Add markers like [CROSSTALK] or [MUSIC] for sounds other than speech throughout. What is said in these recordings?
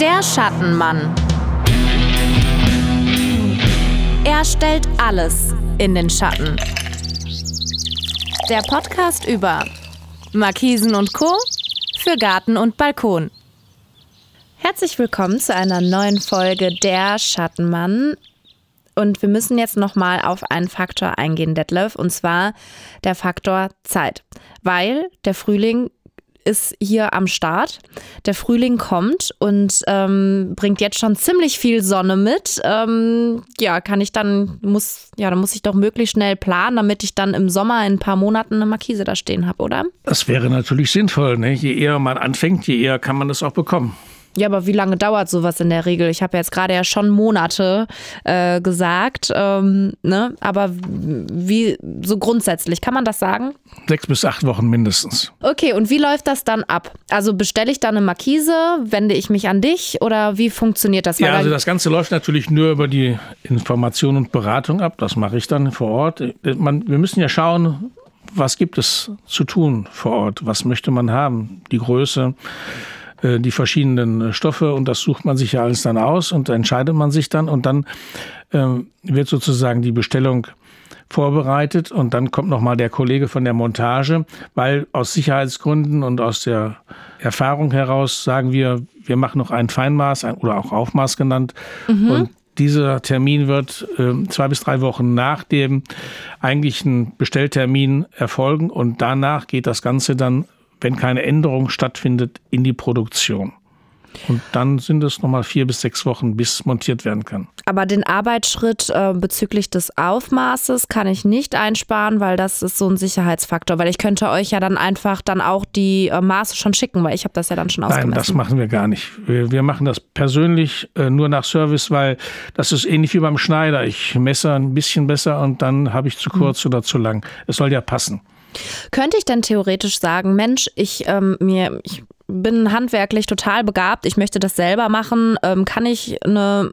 Der Schattenmann. Er stellt alles in den Schatten. Der Podcast über Markisen und Co. für Garten und Balkon. Herzlich willkommen zu einer neuen Folge Der Schattenmann. Und wir müssen jetzt nochmal auf einen Faktor eingehen, Detlef, und zwar der Faktor Zeit. Weil der Frühling ist hier am Start. Der Frühling kommt und ähm, bringt jetzt schon ziemlich viel Sonne mit. Ähm, ja, kann ich dann, muss, ja, dann muss ich doch möglichst schnell planen, damit ich dann im Sommer in ein paar Monaten eine Markise da stehen habe, oder? Das wäre natürlich sinnvoll. Ne? Je eher man anfängt, je eher kann man das auch bekommen. Ja, aber wie lange dauert sowas in der Regel? Ich habe jetzt gerade ja schon Monate äh, gesagt, ähm, ne? aber wie so grundsätzlich, kann man das sagen? Sechs bis acht Wochen mindestens. Okay, und wie läuft das dann ab? Also bestelle ich dann eine Markise, wende ich mich an dich oder wie funktioniert das? Ja, also das Ganze läuft natürlich nur über die Information und Beratung ab. Das mache ich dann vor Ort. Man, wir müssen ja schauen, was gibt es zu tun vor Ort? Was möchte man haben? Die Größe äh, die verschiedenen äh, Stoffe und das sucht man sich ja alles dann aus und entscheidet man sich dann und dann ähm, wird sozusagen die Bestellung vorbereitet und dann kommt nochmal der Kollege von der Montage, weil aus Sicherheitsgründen und aus der Erfahrung heraus sagen wir, wir machen noch ein Feinmaß oder auch Aufmaß genannt mhm. und dieser Termin wird äh, zwei bis drei Wochen nach dem eigentlichen Bestelltermin erfolgen und danach geht das Ganze dann wenn keine Änderung stattfindet, in die Produktion. Und dann sind es nochmal vier bis sechs Wochen, bis montiert werden kann. Aber den Arbeitsschritt äh, bezüglich des Aufmaßes kann ich nicht einsparen, weil das ist so ein Sicherheitsfaktor. Weil ich könnte euch ja dann einfach dann auch die äh, Maße schon schicken, weil ich habe das ja dann schon ausgemessen. Nein, das machen wir gar nicht. Wir, wir machen das persönlich äh, nur nach Service, weil das ist ähnlich wie beim Schneider. Ich messe ein bisschen besser und dann habe ich zu kurz mhm. oder zu lang. Es soll ja passen. Könnte ich denn theoretisch sagen, Mensch, ich ähm, mir, ich bin handwerklich total begabt, ich möchte das selber machen, ähm, kann ich eine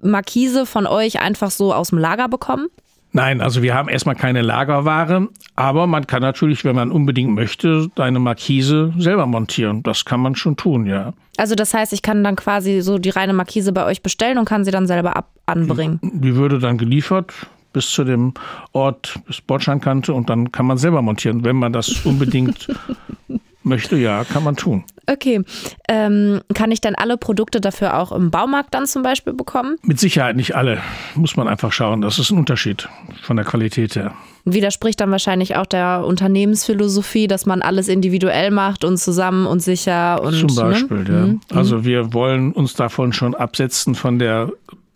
Markise von euch einfach so aus dem Lager bekommen? Nein, also wir haben erstmal keine Lagerware, aber man kann natürlich, wenn man unbedingt möchte, deine Markise selber montieren. Das kann man schon tun, ja. Also das heißt, ich kann dann quasi so die reine Markise bei euch bestellen und kann sie dann selber ab anbringen. Die würde dann geliefert bis zu dem Ort bis Bordsteinkante und dann kann man selber montieren, wenn man das unbedingt [LAUGHS] möchte. Ja, kann man tun. Okay. Ähm, kann ich dann alle Produkte dafür auch im Baumarkt dann zum Beispiel bekommen? Mit Sicherheit nicht alle. Muss man einfach schauen. Das ist ein Unterschied von der Qualität her. Widerspricht dann wahrscheinlich auch der Unternehmensphilosophie, dass man alles individuell macht und zusammen und sicher und. Zum ne? Beispiel, ne? ja. Mhm. Also wir wollen uns davon schon absetzen von der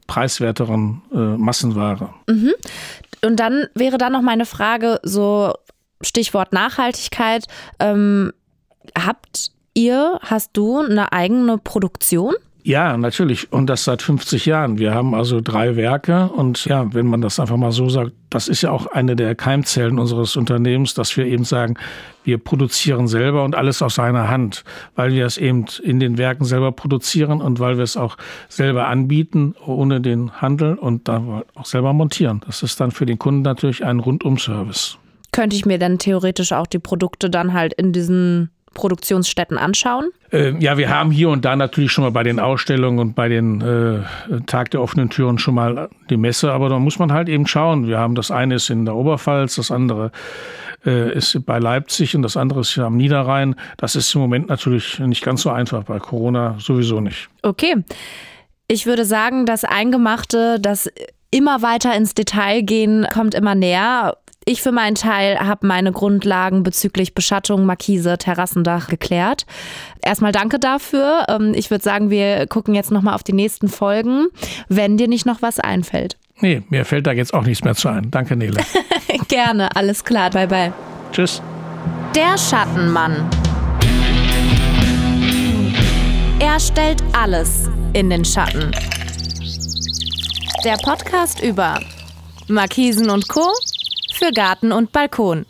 preiswerteren äh, Massenware. Mhm. Und dann wäre da noch meine Frage, so Stichwort Nachhaltigkeit. Ähm, habt ihr, hast du eine eigene Produktion? Ja, natürlich. Und das seit 50 Jahren. Wir haben also drei Werke. Und ja, wenn man das einfach mal so sagt, das ist ja auch eine der Keimzellen unseres Unternehmens, dass wir eben sagen, wir produzieren selber und alles aus seiner Hand, weil wir es eben in den Werken selber produzieren und weil wir es auch selber anbieten, ohne den Handel und dann auch selber montieren. Das ist dann für den Kunden natürlich ein Rundum-Service. Könnte ich mir dann theoretisch auch die Produkte dann halt in diesen Produktionsstätten anschauen? Äh, ja, wir haben hier und da natürlich schon mal bei den Ausstellungen und bei den äh, Tag der offenen Türen schon mal die Messe, aber da muss man halt eben schauen. Wir haben das eine ist in der Oberpfalz, das andere äh, ist bei Leipzig und das andere ist am Niederrhein. Das ist im Moment natürlich nicht ganz so einfach, bei Corona sowieso nicht. Okay. Ich würde sagen, das Eingemachte, das immer weiter ins Detail gehen, kommt immer näher. Ich für meinen Teil habe meine Grundlagen bezüglich Beschattung, Markise, Terrassendach geklärt. Erstmal danke dafür. Ähm, ich würde sagen, wir gucken jetzt nochmal auf die nächsten Folgen, wenn dir nicht noch was einfällt. Nee, mir fällt da jetzt auch nichts mehr zu ein. Danke, Nele. [LAUGHS] Gerne, alles klar. Bye, bye. Tschüss. Der Schattenmann. Er stellt alles in den Schatten. Der Podcast über Markisen und Co für Garten und Balkon.